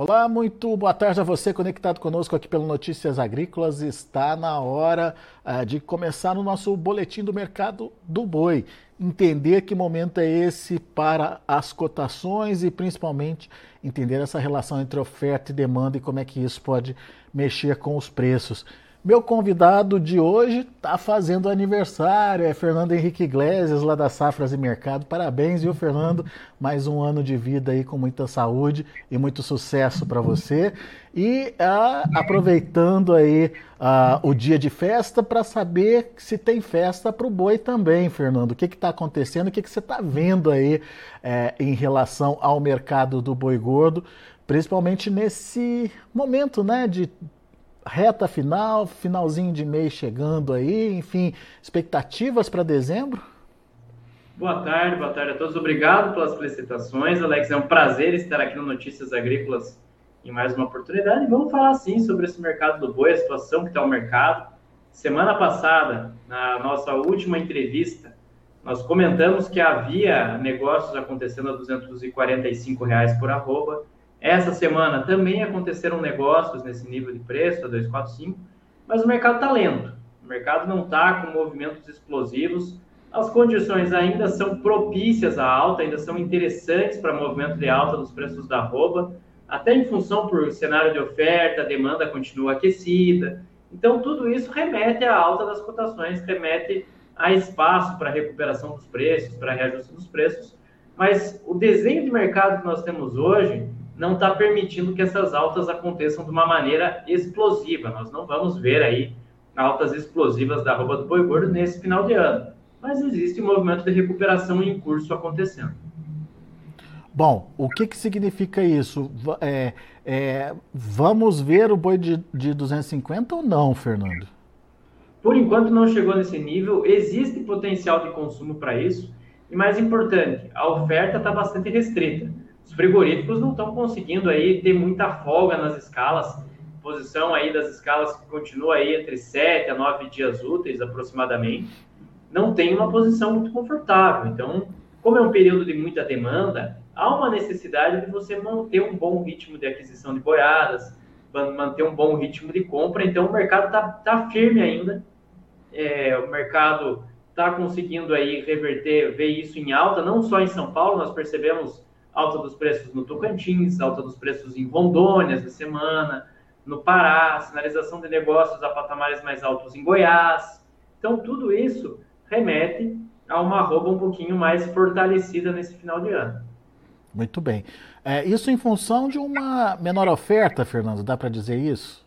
Olá, muito boa tarde a você conectado conosco aqui pelo Notícias Agrícolas. Está na hora uh, de começar no nosso boletim do mercado do boi. Entender que momento é esse para as cotações e principalmente entender essa relação entre oferta e demanda e como é que isso pode mexer com os preços. Meu convidado de hoje está fazendo aniversário, é Fernando Henrique Iglesias, lá da Safras e Mercado. Parabéns, viu, Fernando? Mais um ano de vida aí com muita saúde e muito sucesso para você. E ah, aproveitando aí ah, o dia de festa para saber se tem festa para o boi também, Fernando. O que está acontecendo? O que, que você está vendo aí é, em relação ao mercado do boi gordo? Principalmente nesse momento, né, de reta final, finalzinho de mês chegando aí, enfim, expectativas para dezembro? Boa tarde, boa tarde a todos. Obrigado pelas felicitações, Alex. É um prazer estar aqui no Notícias Agrícolas em mais uma oportunidade. Vamos falar sim sobre esse mercado do boi, a situação que está o mercado. Semana passada, na nossa última entrevista, nós comentamos que havia negócios acontecendo a 245 reais por arroba essa semana também aconteceram negócios nesse nível de preço, a 245, mas o mercado está lento. O mercado não está com movimentos explosivos. As condições ainda são propícias à alta, ainda são interessantes para movimento de alta dos preços da arroba, até em função por cenário de oferta, a demanda continua aquecida. Então, tudo isso remete à alta das cotações, remete a espaço para recuperação dos preços, para reajuste dos preços. Mas o desenho de mercado que nós temos hoje não está permitindo que essas altas aconteçam de uma maneira explosiva. Nós não vamos ver aí altas explosivas da roupa do boi gordo nesse final de ano. Mas existe um movimento de recuperação em curso acontecendo. Bom, o que, que significa isso? É, é, vamos ver o boi de, de 250 ou não, Fernando? Por enquanto não chegou nesse nível, existe potencial de consumo para isso, e mais importante, a oferta está bastante restrita os frigoríficos não estão conseguindo aí ter muita folga nas escalas, posição aí das escalas que continua aí entre 7 a 9 dias úteis aproximadamente, não tem uma posição muito confortável. Então, como é um período de muita demanda, há uma necessidade de você manter um bom ritmo de aquisição de boiadas, manter um bom ritmo de compra. Então, o mercado está tá firme ainda. É, o mercado está conseguindo aí reverter, ver isso em alta, não só em São Paulo, nós percebemos alta dos preços no Tocantins, alta dos preços em Rondônia essa semana, no Pará, sinalização de negócios a patamares mais altos em Goiás. Então, tudo isso remete a uma arroba um pouquinho mais fortalecida nesse final de ano. Muito bem. É, isso em função de uma menor oferta, Fernando, dá para dizer isso?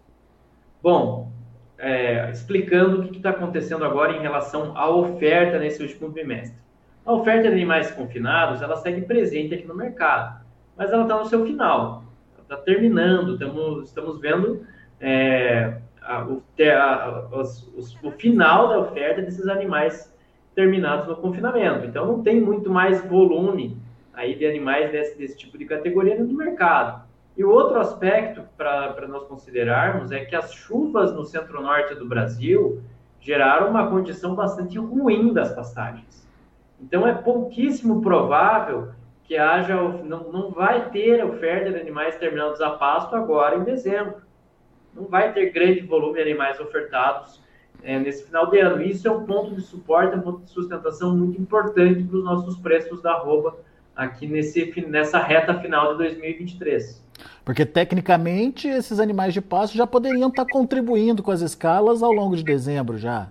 Bom, é, explicando o que está acontecendo agora em relação à oferta nesse último bimestre. A oferta de animais confinados, ela segue presente aqui no mercado, mas ela está no seu final, está terminando, estamos, estamos vendo é, a, o, a, os, os, o final da oferta desses animais terminados no confinamento. Então, não tem muito mais volume aí de animais desse, desse tipo de categoria no mercado. E o outro aspecto para nós considerarmos é que as chuvas no centro-norte do Brasil geraram uma condição bastante ruim das pastagens. Então, é pouquíssimo provável que haja, não, não vai ter oferta de animais terminados a pasto agora em dezembro. Não vai ter grande volume de animais ofertados é, nesse final de ano. Isso é um ponto de suporte, um ponto de sustentação muito importante para os nossos preços da arroba aqui nesse, nessa reta final de 2023. Porque tecnicamente esses animais de pasto já poderiam estar contribuindo com as escalas ao longo de dezembro já.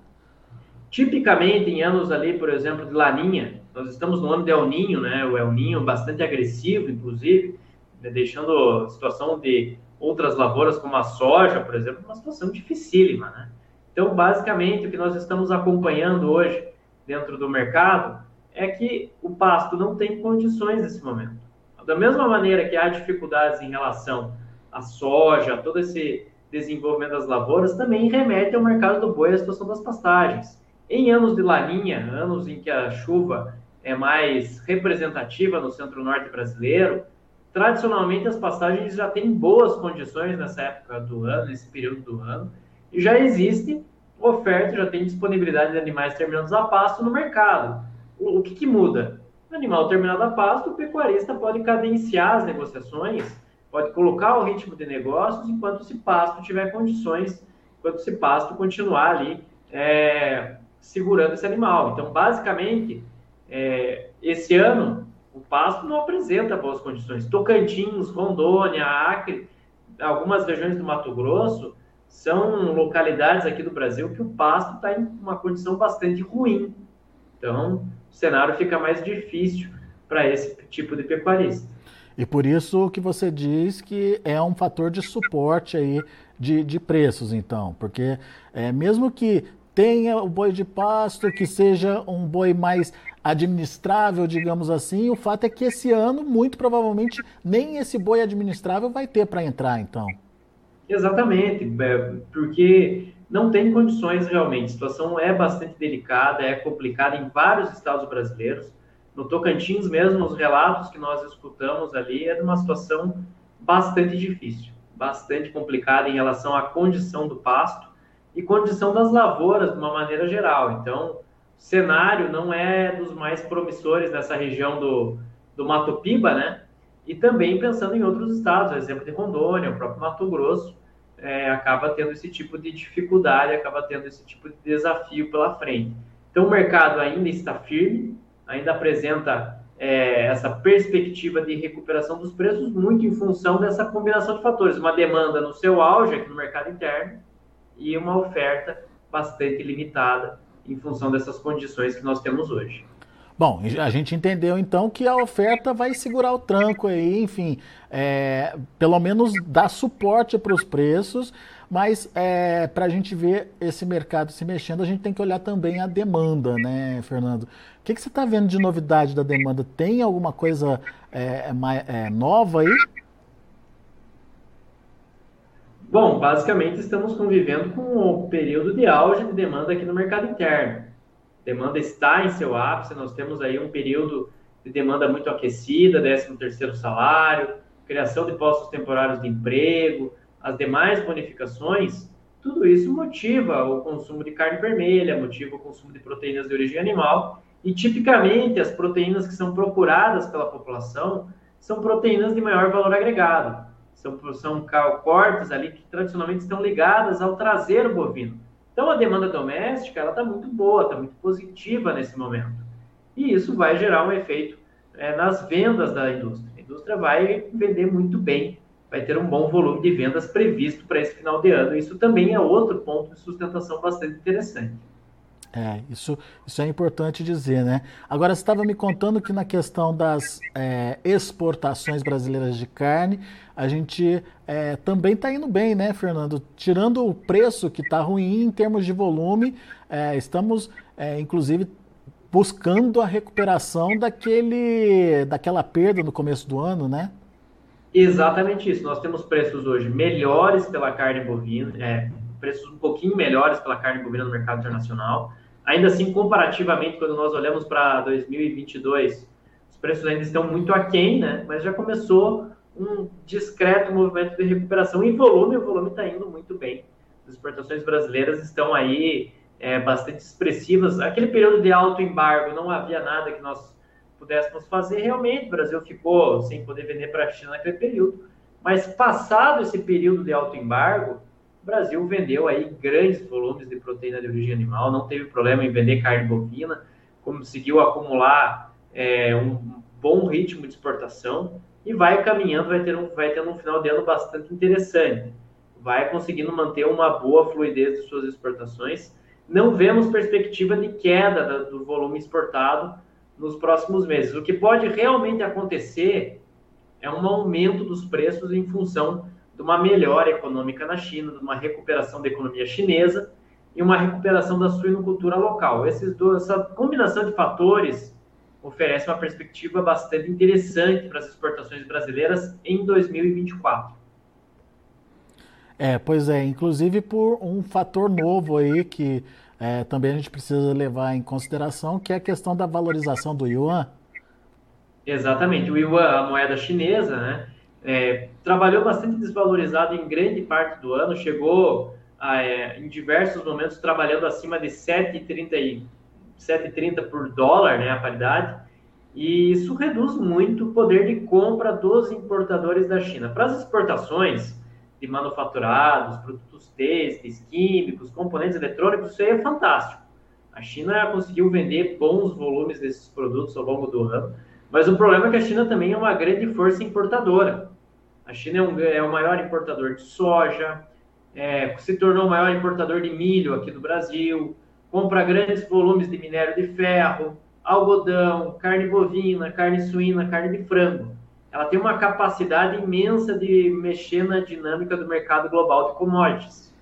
Tipicamente em anos ali, por exemplo, de laninha, nós estamos no ano de El Ninho, né? O El Ninho bastante agressivo, inclusive, né? deixando a situação de outras lavouras como a soja, por exemplo, uma situação dificílima, né? Então, basicamente, o que nós estamos acompanhando hoje dentro do mercado é que o pasto não tem condições nesse momento. Da mesma maneira que há dificuldades em relação à soja, todo esse desenvolvimento das lavouras, também remete ao mercado do boi, a situação das pastagens. Em anos de laninha, anos em que a chuva é mais representativa no centro-norte brasileiro, tradicionalmente as pastagens já têm boas condições nessa época do ano, nesse período do ano, e já existe oferta, já tem disponibilidade de animais terminados a pasto no mercado. O, o que, que muda? O animal terminado a pasto, o pecuarista pode cadenciar as negociações, pode colocar o ritmo de negócios enquanto esse pasto tiver condições, enquanto esse pasto continuar ali é, segurando esse animal. Então, basicamente, é, esse ano, o pasto não apresenta boas condições. Tocantins, Rondônia, Acre, algumas regiões do Mato Grosso, são localidades aqui do Brasil que o pasto está em uma condição bastante ruim. Então, o cenário fica mais difícil para esse tipo de pecuarista. E por isso que você diz que é um fator de suporte aí de, de preços, então, porque é, mesmo que tenha o boi de pasto, que seja um boi mais administrável, digamos assim, o fato é que esse ano, muito provavelmente, nem esse boi administrável vai ter para entrar, então. Exatamente, porque não tem condições realmente. A situação é bastante delicada, é complicada em vários estados brasileiros. No Tocantins mesmo, os relatos que nós escutamos ali é de uma situação bastante difícil, bastante complicada em relação à condição do pasto e condição das lavouras de uma maneira geral. Então, o cenário não é dos mais promissores nessa região do, do Mato Piba, né? E também pensando em outros estados, exemplo de Rondônia, o próprio Mato Grosso, é, acaba tendo esse tipo de dificuldade, acaba tendo esse tipo de desafio pela frente. Então, o mercado ainda está firme, ainda apresenta é, essa perspectiva de recuperação dos preços, muito em função dessa combinação de fatores: uma demanda no seu auge aqui no mercado interno e uma oferta bastante limitada em função dessas condições que nós temos hoje. Bom, a gente entendeu então que a oferta vai segurar o tranco aí, enfim, é, pelo menos dar suporte para os preços, mas é, para a gente ver esse mercado se mexendo, a gente tem que olhar também a demanda, né, Fernando? O que, que você está vendo de novidade da demanda? Tem alguma coisa é, é nova aí? Bom, basicamente estamos convivendo com o período de auge de demanda aqui no mercado interno. Demanda está em seu ápice, nós temos aí um período de demanda muito aquecida, 13 terceiro salário, criação de postos temporários de emprego, as demais bonificações, tudo isso motiva o consumo de carne vermelha, motiva o consumo de proteínas de origem animal, e tipicamente as proteínas que são procuradas pela população são proteínas de maior valor agregado, são, são cortes ali que tradicionalmente estão ligadas ao traseiro bovino. Então, a demanda doméstica ela está muito boa, está muito positiva nesse momento. E isso vai gerar um efeito é, nas vendas da indústria. A indústria vai vender muito bem, vai ter um bom volume de vendas previsto para esse final de ano. Isso também é outro ponto de sustentação bastante interessante. É, isso, isso é importante dizer, né? Agora, você estava me contando que na questão das é, exportações brasileiras de carne, a gente é, também está indo bem, né, Fernando? Tirando o preço que está ruim em termos de volume, é, estamos, é, inclusive, buscando a recuperação daquele, daquela perda no começo do ano, né? Exatamente isso. Nós temos preços hoje melhores pela carne bovina, é, preços um pouquinho melhores pela carne bovina no mercado internacional. Ainda assim, comparativamente, quando nós olhamos para 2022, os preços ainda estão muito aquém, né? Mas já começou um discreto movimento de recuperação em volume, o volume está indo muito bem. As exportações brasileiras estão aí é, bastante expressivas. Aquele período de alto embargo, não havia nada que nós pudéssemos fazer, realmente o Brasil ficou sem poder vender para a China naquele período. Mas passado esse período de alto embargo, o Brasil vendeu aí grandes volumes de proteína de origem animal, não teve problema em vender carne bovina, conseguiu acumular é, um bom ritmo de exportação e vai caminhando, vai ter um, vai tendo um final de ano bastante interessante. Vai conseguindo manter uma boa fluidez de suas exportações. Não vemos perspectiva de queda do volume exportado nos próximos meses. O que pode realmente acontecer é um aumento dos preços em função de uma melhora econômica na China, de uma recuperação da economia chinesa e uma recuperação da suinocultura local. Esses dois, essa combinação de fatores oferece uma perspectiva bastante interessante para as exportações brasileiras em 2024. É, pois é, inclusive por um fator novo aí que é, também a gente precisa levar em consideração, que é a questão da valorização do yuan. Exatamente, o yuan, a moeda chinesa, né, é, trabalhou bastante desvalorizado em grande parte do ano, chegou a, é, em diversos momentos trabalhando acima de 7,30 7,30 por dólar, né, a paridade, e isso reduz muito o poder de compra dos importadores da China. Para as exportações de manufaturados, produtos têxteis, químicos, componentes eletrônicos, isso aí é fantástico. A China conseguiu vender bons volumes desses produtos ao longo do ano, mas o problema é que a China também é uma grande força importadora. A China é, um, é o maior importador de soja, é, se tornou o maior importador de milho aqui do Brasil, compra grandes volumes de minério de ferro, algodão, carne bovina, carne suína, carne de frango. Ela tem uma capacidade imensa de mexer na dinâmica do mercado global de commodities.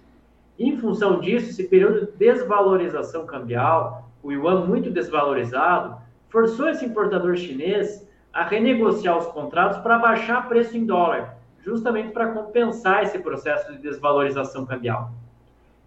Em função disso, esse período de desvalorização cambial, o yuan muito desvalorizado, forçou esse importador chinês a renegociar os contratos para baixar preço em dólar, justamente para compensar esse processo de desvalorização cambial.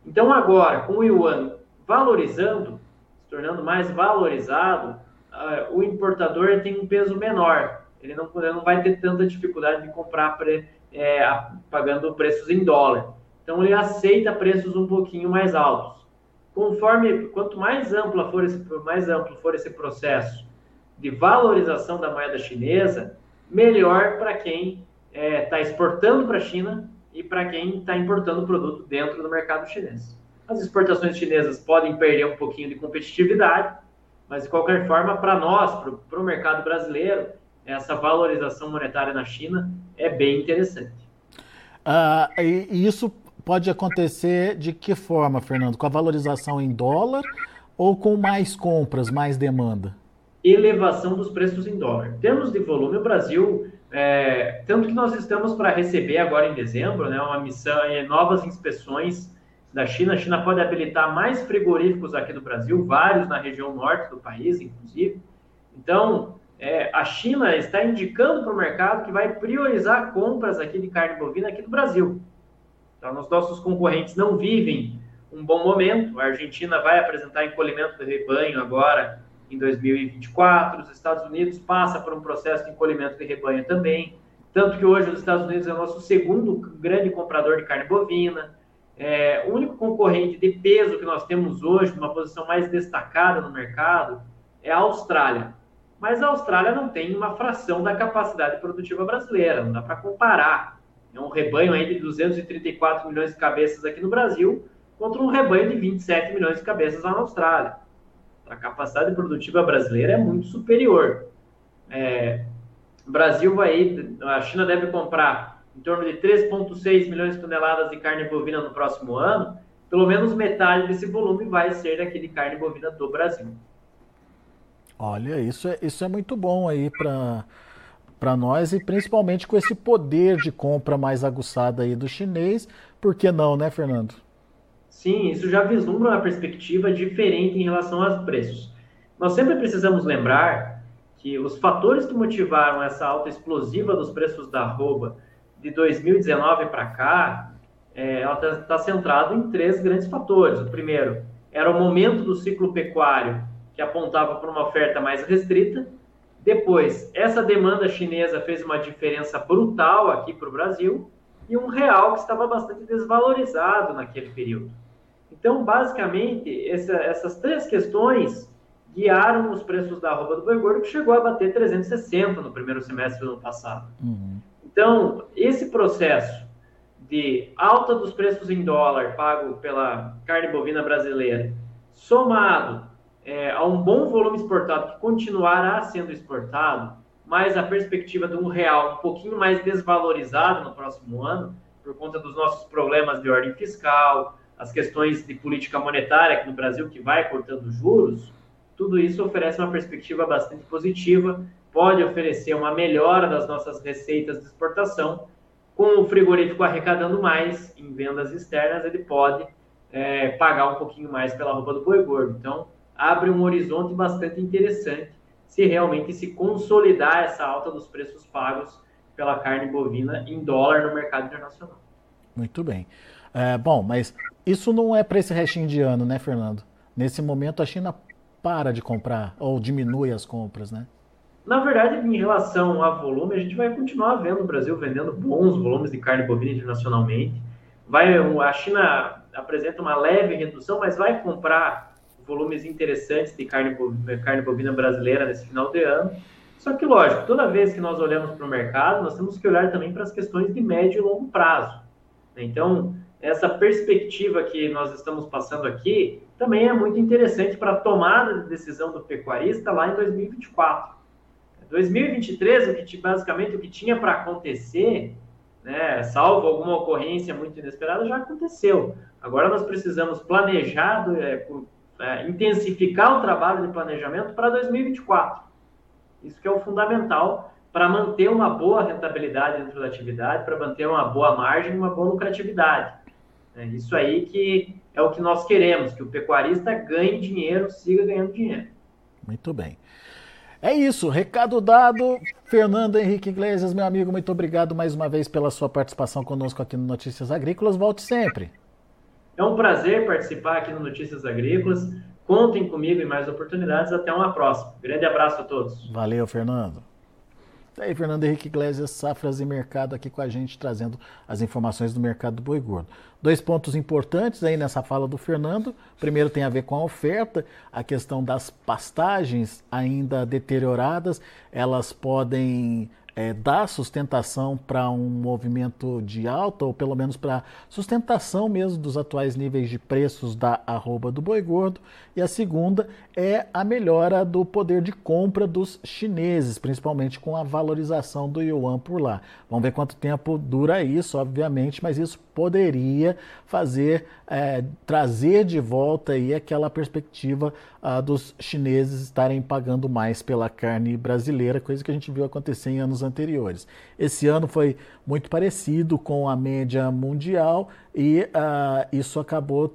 Então, agora, com o yuan valorizando, se tornando mais valorizado, uh, o importador tem um peso menor. Ele não, ele não vai ter tanta dificuldade de comprar pre, é, pagando preços em dólar. Então ele aceita preços um pouquinho mais altos. Conforme quanto mais ampla for esse mais amplo for esse processo de valorização da moeda chinesa, melhor para quem está é, tá exportando para a China e para quem está importando produto dentro do mercado chinês. As exportações chinesas podem perder um pouquinho de competitividade, mas de qualquer forma, para nós, para o mercado brasileiro, essa valorização monetária na China é bem interessante. Ah, e isso pode acontecer de que forma, Fernando? Com a valorização em dólar ou com mais compras, mais demanda? Elevação dos preços em dólar. Em termos de volume, o Brasil, é, tanto que nós estamos para receber agora em dezembro, né, uma missão, novas inspeções da China. A China pode habilitar mais frigoríficos aqui no Brasil, vários na região norte do país, inclusive. Então, é, a China está indicando para o mercado que vai priorizar compras aqui de carne bovina aqui no Brasil. Então, os nossos concorrentes não vivem um bom momento. A Argentina vai apresentar encolhimento do rebanho agora em 2024. Os Estados Unidos passa por um processo de encolhimento de rebanho também. Tanto que hoje os Estados Unidos é o nosso segundo grande comprador de carne bovina. É, o único concorrente de peso que nós temos hoje, numa posição mais destacada no mercado, é a Austrália. Mas a Austrália não tem uma fração da capacidade produtiva brasileira, não dá para comparar. É um rebanho aí de 234 milhões de cabeças aqui no Brasil contra um rebanho de 27 milhões de cabeças lá na Austrália. A capacidade produtiva brasileira é muito superior. É, o Brasil vai, a China deve comprar em torno de 3,6 milhões de toneladas de carne bovina no próximo ano, pelo menos metade desse volume vai ser daquele carne bovina do Brasil. Olha, isso é, isso é muito bom aí para para nós e principalmente com esse poder de compra mais aguçado aí do chinês, por que não, né, Fernando? Sim, isso já vislumbra uma perspectiva diferente em relação aos preços. Nós sempre precisamos lembrar que os fatores que motivaram essa alta explosiva dos preços da arroba de 2019 para cá, é, ela está tá centrada em três grandes fatores. O primeiro era o momento do ciclo pecuário, que apontava para uma oferta mais restrita. Depois, essa demanda chinesa fez uma diferença brutal aqui para o Brasil e um real que estava bastante desvalorizado naquele período. Então, basicamente, essa, essas três questões guiaram os preços da arroba do boi gordo, que chegou a bater 360 no primeiro semestre do ano passado. Uhum. Então, esse processo de alta dos preços em dólar pago pela carne bovina brasileira, somado é, a um bom volume exportado que continuará sendo exportado, mais a perspectiva de um real um pouquinho mais desvalorizado no próximo ano, por conta dos nossos problemas de ordem fiscal, as questões de política monetária aqui no Brasil, que vai cortando juros, tudo isso oferece uma perspectiva bastante positiva, pode oferecer uma melhora das nossas receitas de exportação. Com o frigorífico arrecadando mais em vendas externas, ele pode é, pagar um pouquinho mais pela roupa do boi gordo. Então, abre um horizonte bastante interessante se realmente se consolidar essa alta dos preços pagos pela carne bovina em dólar no mercado internacional. Muito bem. É, bom, mas isso não é para esse restinho de ano, né, Fernando? Nesse momento a China para de comprar ou diminui as compras, né? Na verdade, em relação a volume, a gente vai continuar vendo o Brasil vendendo bons volumes de carne bovina internacionalmente. Vai, a China apresenta uma leve redução, mas vai comprar volumes interessantes de carne bovina, carne bovina brasileira nesse final de ano. Só que, lógico, toda vez que nós olhamos para o mercado, nós temos que olhar também para as questões de médio e longo prazo. Então, essa perspectiva que nós estamos passando aqui também é muito interessante para a tomada de decisão do pecuarista lá em 2024. 2023, o que basicamente o que tinha para acontecer, né, salvo alguma ocorrência muito inesperada, já aconteceu. Agora nós precisamos planejar, é, é, intensificar o trabalho de planejamento para 2024. Isso que é o fundamental para manter uma boa rentabilidade dentro da atividade, para manter uma boa margem, uma boa lucratividade. É isso aí que é o que nós queremos, que o pecuarista ganhe dinheiro, siga ganhando dinheiro. Muito bem. É isso, recado dado. Fernando Henrique Iglesias, meu amigo, muito obrigado mais uma vez pela sua participação conosco aqui no Notícias Agrícolas. Volte sempre. É um prazer participar aqui no Notícias Agrícolas. Contem comigo em mais oportunidades. Até uma próxima. Grande abraço a todos. Valeu, Fernando. Tá aí, Fernando Henrique Iglesias, Safras e Mercado, aqui com a gente, trazendo as informações do mercado do boi gordo. Dois pontos importantes aí nessa fala do Fernando. Primeiro tem a ver com a oferta, a questão das pastagens ainda deterioradas, elas podem é, dar sustentação para um movimento de alta, ou pelo menos para sustentação mesmo dos atuais níveis de preços da arroba do boi gordo. E a segunda é a melhora do poder de compra dos chineses, principalmente com a valorização do yuan por lá. Vamos ver quanto tempo dura isso, obviamente, mas isso poderia fazer, é, trazer de volta aí aquela perspectiva ah, dos chineses estarem pagando mais pela carne brasileira, coisa que a gente viu acontecer em anos anteriores. Esse ano foi muito parecido com a média mundial e ah, isso acabou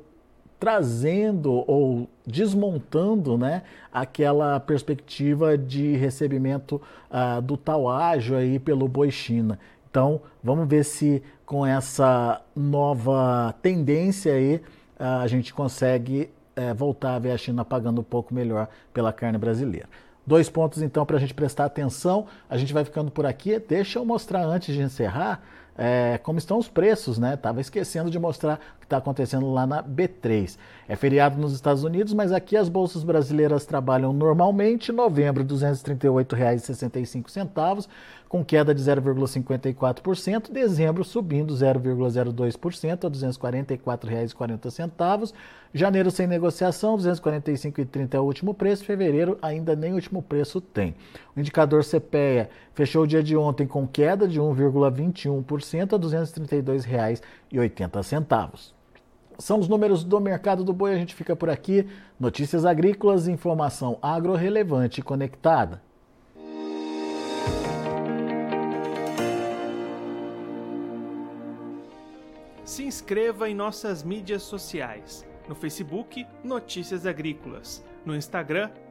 trazendo ou desmontando né, aquela perspectiva de recebimento uh, do tal ágio aí pelo boi China. Então, vamos ver se com essa nova tendência aí uh, a gente consegue uh, voltar a ver a China pagando um pouco melhor pela carne brasileira. Dois pontos então para a gente prestar atenção. A gente vai ficando por aqui. Deixa eu mostrar antes de encerrar é, como estão os preços, né? Tava esquecendo de mostrar o que está acontecendo lá na B3. É feriado nos Estados Unidos, mas aqui as bolsas brasileiras trabalham normalmente. Novembro, R$ 238,65 com queda de 0,54%, dezembro subindo 0,02% a R$ 244,40. Janeiro sem negociação, R$ 245,30 é o último preço, fevereiro ainda nem último preço tem. O indicador CPEA fechou o dia de ontem com queda de 1,21% a R$ 232,80. São os números do mercado do boi, a gente fica por aqui. Notícias agrícolas, informação agro relevante e conectada. se inscreva em nossas mídias sociais. No Facebook, Notícias Agrícolas. No Instagram,